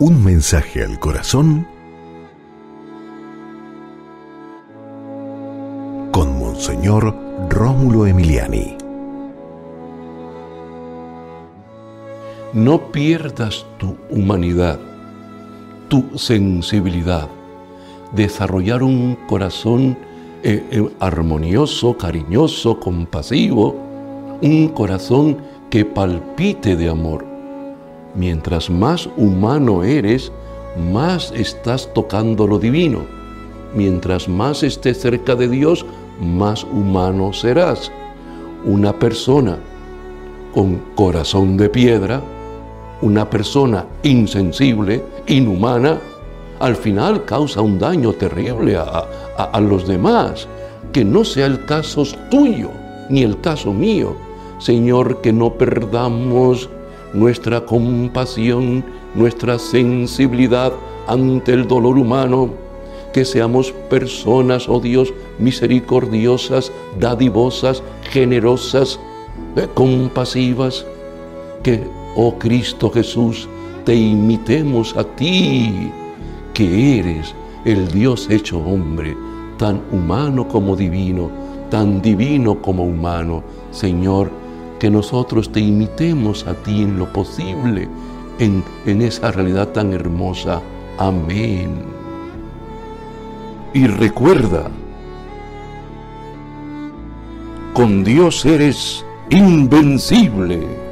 Un mensaje al corazón con Monseñor Rómulo Emiliani. No pierdas tu humanidad, tu sensibilidad, desarrollar un corazón eh, eh, armonioso, cariñoso, compasivo, un corazón que palpite de amor. Mientras más humano eres, más estás tocando lo divino. Mientras más estés cerca de Dios, más humano serás. Una persona con corazón de piedra, una persona insensible, inhumana, al final causa un daño terrible a, los demás. Que no sea el caso tuyo ni el caso mío. Señor, que no perdamos nuestra compasión, nuestra sensibilidad ante el dolor humano, que seamos personas, oh Dios, misericordiosas, dadivosas, generosas, eh, compasivas, que, oh Cristo Jesús, te imitemos a ti, que eres el Dios hecho hombre, tan humano como divino, tan divino como humano, Señor, que nosotros te imitemos a ti en lo posible, en, en esa realidad tan hermosa. Amén. Y recuerda, con Dios eres invencible.